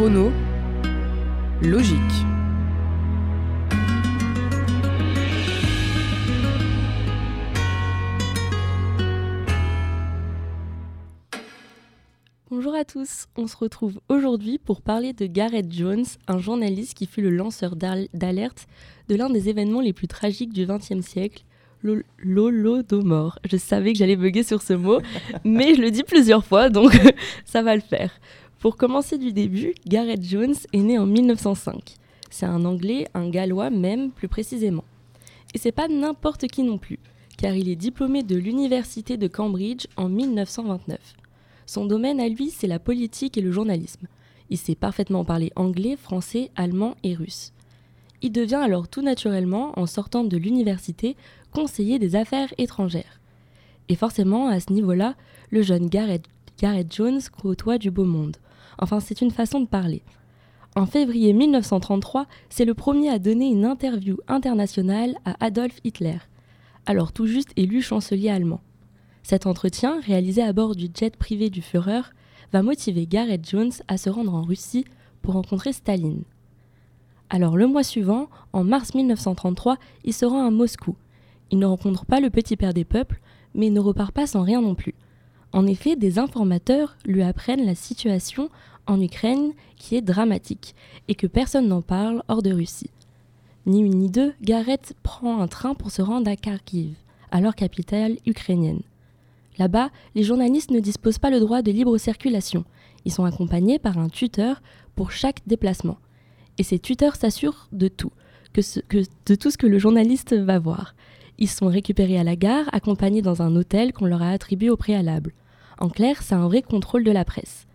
Chrono. Logique. Bonjour à tous, on se retrouve aujourd'hui pour parler de Gareth Jones, un journaliste qui fut le lanceur d'alerte de l'un des événements les plus tragiques du XXe siècle, l'Holodomor. Je savais que j'allais bugger sur ce mot, mais je le dis plusieurs fois, donc ça va le faire. Pour commencer du début, Gareth Jones est né en 1905. C'est un Anglais, un Gallois même, plus précisément. Et c'est pas n'importe qui non plus, car il est diplômé de l'université de Cambridge en 1929. Son domaine à lui, c'est la politique et le journalisme. Il sait parfaitement parler anglais, français, allemand et russe. Il devient alors tout naturellement, en sortant de l'université, conseiller des affaires étrangères. Et forcément, à ce niveau-là, le jeune Gareth, Gareth Jones côtoie du beau monde. Enfin, c'est une façon de parler. En février 1933, c'est le premier à donner une interview internationale à Adolf Hitler, alors tout juste élu chancelier allemand. Cet entretien, réalisé à bord du jet privé du Führer, va motiver Gareth Jones à se rendre en Russie pour rencontrer Staline. Alors le mois suivant, en mars 1933, il se rend à Moscou. Il ne rencontre pas le petit père des peuples, mais ne repart pas sans rien non plus. En effet, des informateurs lui apprennent la situation en Ukraine qui est dramatique et que personne n'en parle hors de Russie. Ni une ni deux, Gareth prend un train pour se rendre à Kharkiv, alors capitale ukrainienne. Là-bas, les journalistes ne disposent pas le droit de libre circulation. Ils sont accompagnés par un tuteur pour chaque déplacement. Et ces tuteurs s'assurent de tout, que, de tout ce que le journaliste va voir. Ils sont récupérés à la gare, accompagnés dans un hôtel qu'on leur a attribué au préalable. En clair, c'est un vrai contrôle de la presse.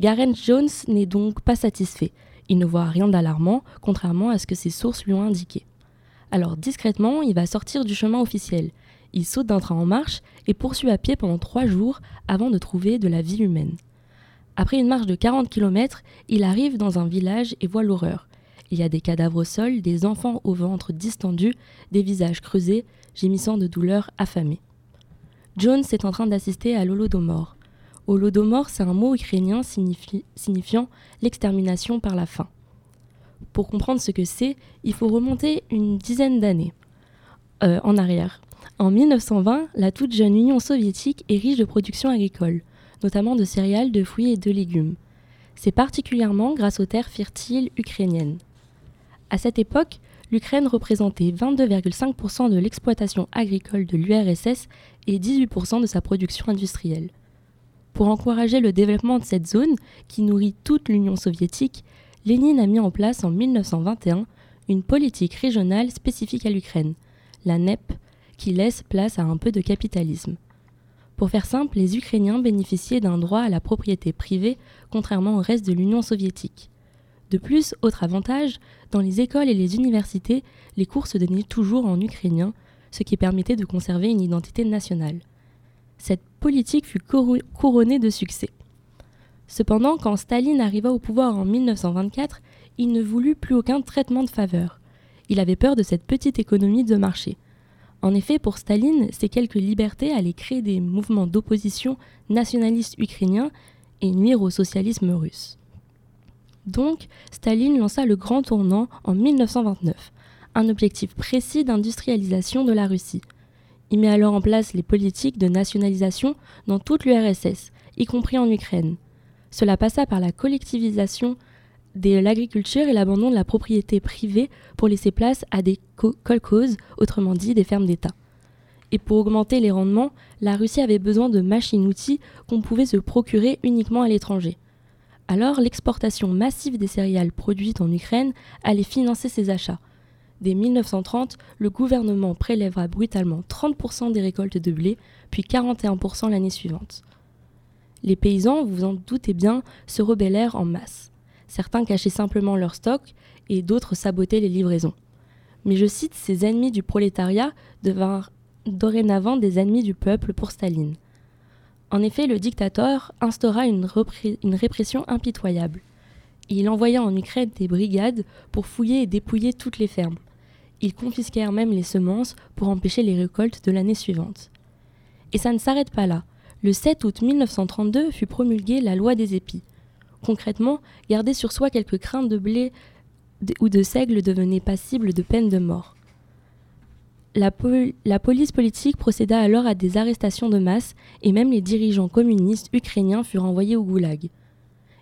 Gareth Jones n'est donc pas satisfait. Il ne voit rien d'alarmant, contrairement à ce que ses sources lui ont indiqué. Alors discrètement, il va sortir du chemin officiel. Il saute d'un train en marche et poursuit à pied pendant trois jours avant de trouver de la vie humaine. Après une marche de 40 km, il arrive dans un village et voit l'horreur. Il y a des cadavres au sol, des enfants au ventre distendu, des visages creusés, gémissant de douleur affamés. Jones est en train d'assister à l'Holodomor. Holodomor, c'est un mot ukrainien signifiant l'extermination par la faim. Pour comprendre ce que c'est, il faut remonter une dizaine d'années euh, en arrière. En 1920, la toute jeune Union soviétique est riche de production agricole, notamment de céréales, de fruits et de légumes. C'est particulièrement grâce aux terres fertiles ukrainiennes. À cette époque, l'Ukraine représentait 22,5% de l'exploitation agricole de l'URSS et 18% de sa production industrielle. Pour encourager le développement de cette zone, qui nourrit toute l'Union soviétique, Lénine a mis en place en 1921 une politique régionale spécifique à l'Ukraine, la NEP, qui laisse place à un peu de capitalisme. Pour faire simple, les Ukrainiens bénéficiaient d'un droit à la propriété privée, contrairement au reste de l'Union soviétique. De plus, autre avantage, dans les écoles et les universités, les cours se donnaient toujours en ukrainien, ce qui permettait de conserver une identité nationale. Cette politique fut couronnée de succès. Cependant, quand Staline arriva au pouvoir en 1924, il ne voulut plus aucun traitement de faveur. Il avait peur de cette petite économie de marché. En effet, pour Staline, ces quelques libertés allaient créer des mouvements d'opposition nationalistes ukrainiens et nuire au socialisme russe. Donc, Staline lança le grand tournant en 1929, un objectif précis d'industrialisation de la Russie. Il met alors en place les politiques de nationalisation dans toute l'URSS, y compris en Ukraine. Cela passa par la collectivisation de l'agriculture et l'abandon de la propriété privée pour laisser place à des kolkhozes, autrement dit des fermes d'État. Et pour augmenter les rendements, la Russie avait besoin de machines-outils qu'on pouvait se procurer uniquement à l'étranger. Alors l'exportation massive des céréales produites en Ukraine allait financer ces achats. Dès 1930, le gouvernement prélèvera brutalement 30% des récoltes de blé, puis 41% l'année suivante. Les paysans, vous en doutez bien, se rebellèrent en masse. Certains cachaient simplement leur stock et d'autres sabotaient les livraisons. Mais je cite, ces ennemis du prolétariat devinrent dorénavant des ennemis du peuple pour Staline. En effet, le dictateur instaura une répression impitoyable. Il envoya en Ukraine des brigades pour fouiller et dépouiller toutes les fermes. Ils confisquèrent même les semences pour empêcher les récoltes de l'année suivante. Et ça ne s'arrête pas là. Le 7 août 1932 fut promulguée la loi des épis, Concrètement, garder sur soi quelques craintes de blé ou de seigle devenait passible de peine de mort. La, la, police politique procéda alors à des arrestations de masse et même les dirigeants communistes ukrainiens furent envoyés au goulag.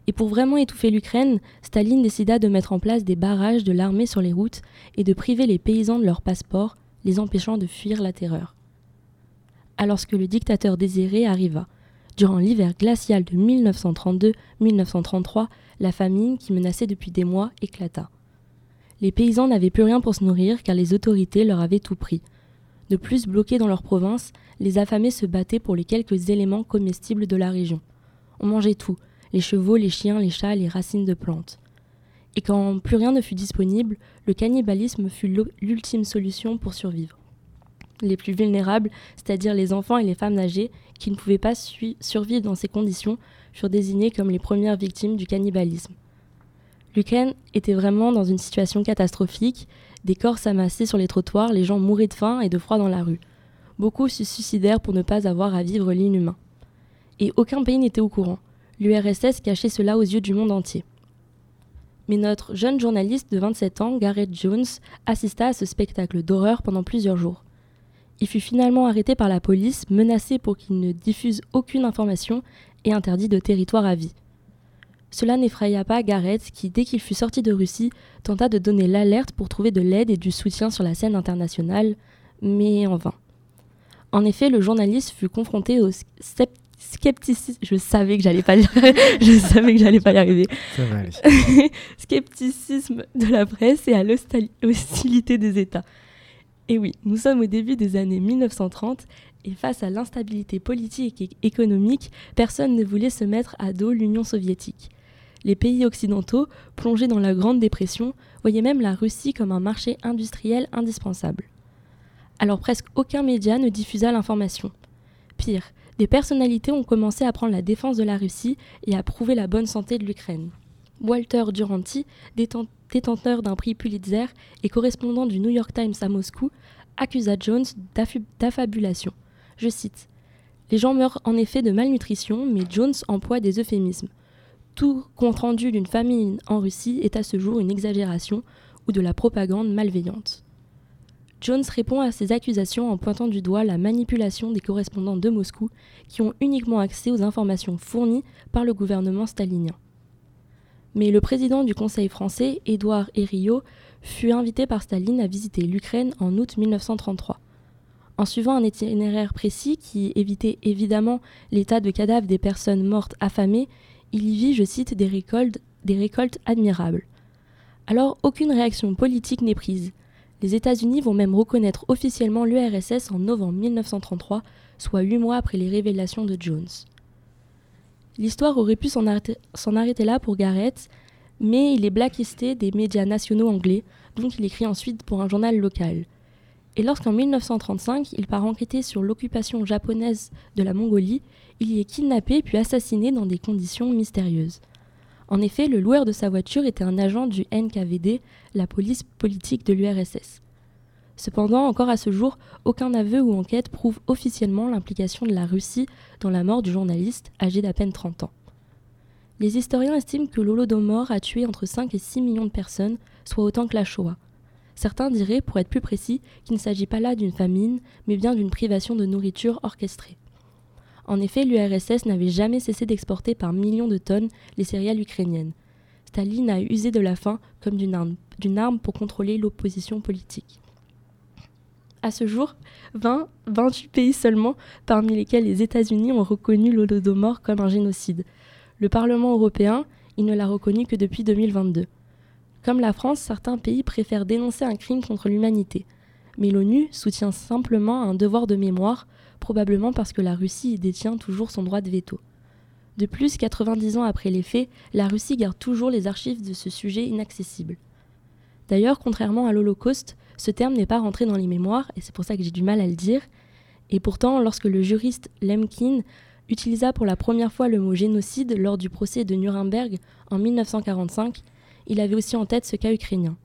Et pour vraiment étouffer l'Ukraine, Staline décida de mettre en place des barrages de l'armée sur les routes et de priver les paysans de leurs passeports, les empêchant de fuir la terreur. Alors que le dictateur désiré arriva, durant l'hiver glacial de 1932-1933, la famine qui menaçait depuis des mois éclata. Les paysans n'avaient plus rien pour se nourrir car les autorités leur avaient tout pris. De plus, bloqués dans leur province, les affamés se battaient pour les quelques éléments comestibles de la région. On mangeait tout, les chevaux, les chiens, les chats, les racines de plantes. Et quand plus rien ne fut disponible, le cannibalisme fut l'ultime solution pour survivre. Les plus vulnérables, c'est-à-dire les enfants et les femmes âgées, qui ne pouvaient pas survivre dans ces conditions, furent désignés comme les premières victimes du cannibalisme. L'Ukraine était vraiment dans une situation catastrophique. Des corps s'amassaient sur les trottoirs, les gens mouraient de faim et de froid dans la rue. Beaucoup se suicidèrent pour ne pas avoir à vivre l'inhumain. Et aucun pays n'était au courant. L'URSS cachait cela aux yeux du monde entier. Mais notre jeune journaliste de 27 ans, Gareth Jones, assista à ce spectacle d'horreur pendant plusieurs jours. Il fut finalement arrêté par la police, menacé pour qu'il ne diffuse aucune information et interdit de territoire à vie. Cela n'effraya pas Gareth qui, dès qu'il fut sorti de Russie, tenta de donner l'alerte pour trouver de l'aide et du soutien sur la scène internationale, mais en vain. En effet, le journaliste fut confronté au scepticisme. Je savais que j'allais pas je savais que j'allais pas y arriver. Scepticisme de la presse et à l'hostilité des États. Et oui, nous sommes au début des années 1930 et face à l'instabilité politique et économique, personne ne voulait se mettre à dos l'Union soviétique. Les pays occidentaux, plongés dans la Grande Dépression, voyaient même la Russie comme un marché industriel indispensable. Alors presque aucun média ne diffusa l'information. Pire, des personnalités ont commencé à prendre la défense de la Russie et à prouver la bonne santé de l'Ukraine. Walter Duranty, détenteur d'un prix Pulitzer et correspondant du New York Times à Moscou, accusa Jones d'affabulation. Je cite Les gens meurent en effet de malnutrition, mais Jones emploie des euphémismes. Tout compte rendu d'une famine en Russie est à ce jour une exagération ou de la propagande malveillante. Jones répond à ces accusations en pointant du doigt la manipulation des correspondants de Moscou qui ont uniquement accès aux informations fournies par le gouvernement stalinien. Mais le président du Conseil français, Édouard Herriot, fut invité par Staline à visiter l'Ukraine en août 1933. En suivant un itinéraire précis qui évitait évidemment l'état de cadavres des personnes mortes affamées, il y vit, je cite, des récoltes, des récoltes admirables. Alors aucune réaction politique n'est prise. Les États-Unis vont même reconnaître officiellement l'URSS en novembre 1933, soit huit mois après les révélations de Jones. L'histoire aurait pu s'en arrêter, là pour Garrett, mais il est blacklisté des médias nationaux anglais, donc il écrit ensuite pour un journal local. Et lorsqu'en 1935, il part enquêter sur l'occupation japonaise de la Mongolie, il y est kidnappé puis assassiné dans des conditions mystérieuses. En effet, le loueur de sa voiture était un agent du NKVD, la police politique de l'URSS. Cependant, encore à ce jour, aucun aveu ou enquête prouve officiellement l'implication de la Russie dans la mort du journaliste, âgé d'à peine 30 ans. Les historiens estiment que l'Holodomor a tué entre 5 et 6 millions de personnes, soit autant que la Shoah. Certains diraient, pour être plus précis, qu'il ne s'agit pas là d'une famine, mais bien d'une privation de nourriture orchestrée. En effet, l'URSS n'avait jamais cessé d'exporter par millions de tonnes les céréales ukrainiennes. Staline a usé de la faim comme d'une arme, pour contrôler l'opposition politique. À ce jour, 20, 28 pays seulement, parmi lesquels les États-Unis, ont reconnu l'Holodomor comme un génocide. Le Parlement européen, il ne l'a reconnu que depuis 2022. Comme la France, certains pays préfèrent dénoncer un crime contre l'humanité. Mais l'ONU soutient simplement un devoir de mémoire, probablement parce que la Russie y détient toujours son droit de veto. De plus, 90 ans après les faits, la Russie garde toujours les archives de ce sujet inaccessible. D'ailleurs, contrairement à l'Holocauste, ce terme n'est pas rentré dans les mémoires, et c'est pour ça que j'ai du mal à le dire. Et pourtant, lorsque le juriste Lemkin utilisa pour la première fois le mot génocide lors du procès de Nuremberg en 1945, il avait aussi en tête ce cas ukrainien.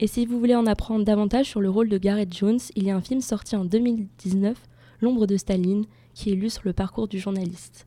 Et si vous voulez en apprendre davantage sur le rôle de Gareth Jones, il y a un film sorti en 2019, L'ombre de Staline, qui illustre le parcours du journaliste.